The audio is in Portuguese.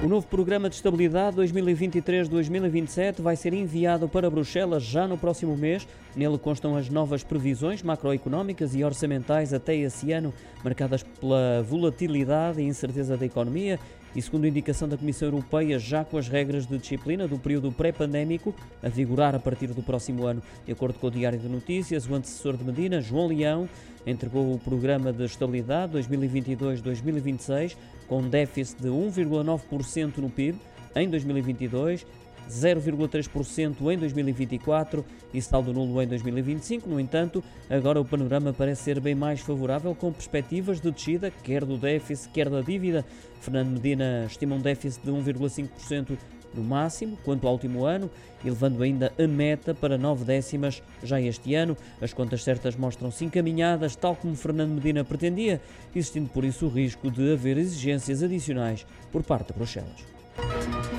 O novo Programa de Estabilidade 2023-2027 vai ser enviado para Bruxelas já no próximo mês. Nele constam as novas previsões macroeconómicas e orçamentais até esse ano, marcadas pela volatilidade e incerteza da economia e, segundo indicação da Comissão Europeia, já com as regras de disciplina do período pré-pandémico a vigorar a partir do próximo ano. De acordo com o Diário de Notícias, o antecessor de Medina, João Leão, entregou o Programa de Estabilidade 2022-2026 com déficit de 1,9% no PIB em 2022 0,3% em 2024 e saldo nulo em 2025. No entanto, agora o panorama parece ser bem mais favorável, com perspectivas de descida, quer do déficit, quer da dívida. Fernando Medina estima um déficit de 1,5% no máximo, quanto ao último ano, elevando ainda a meta para nove décimas já este ano. As contas certas mostram-se encaminhadas, tal como Fernando Medina pretendia, existindo por isso o risco de haver exigências adicionais por parte de Bruxelas.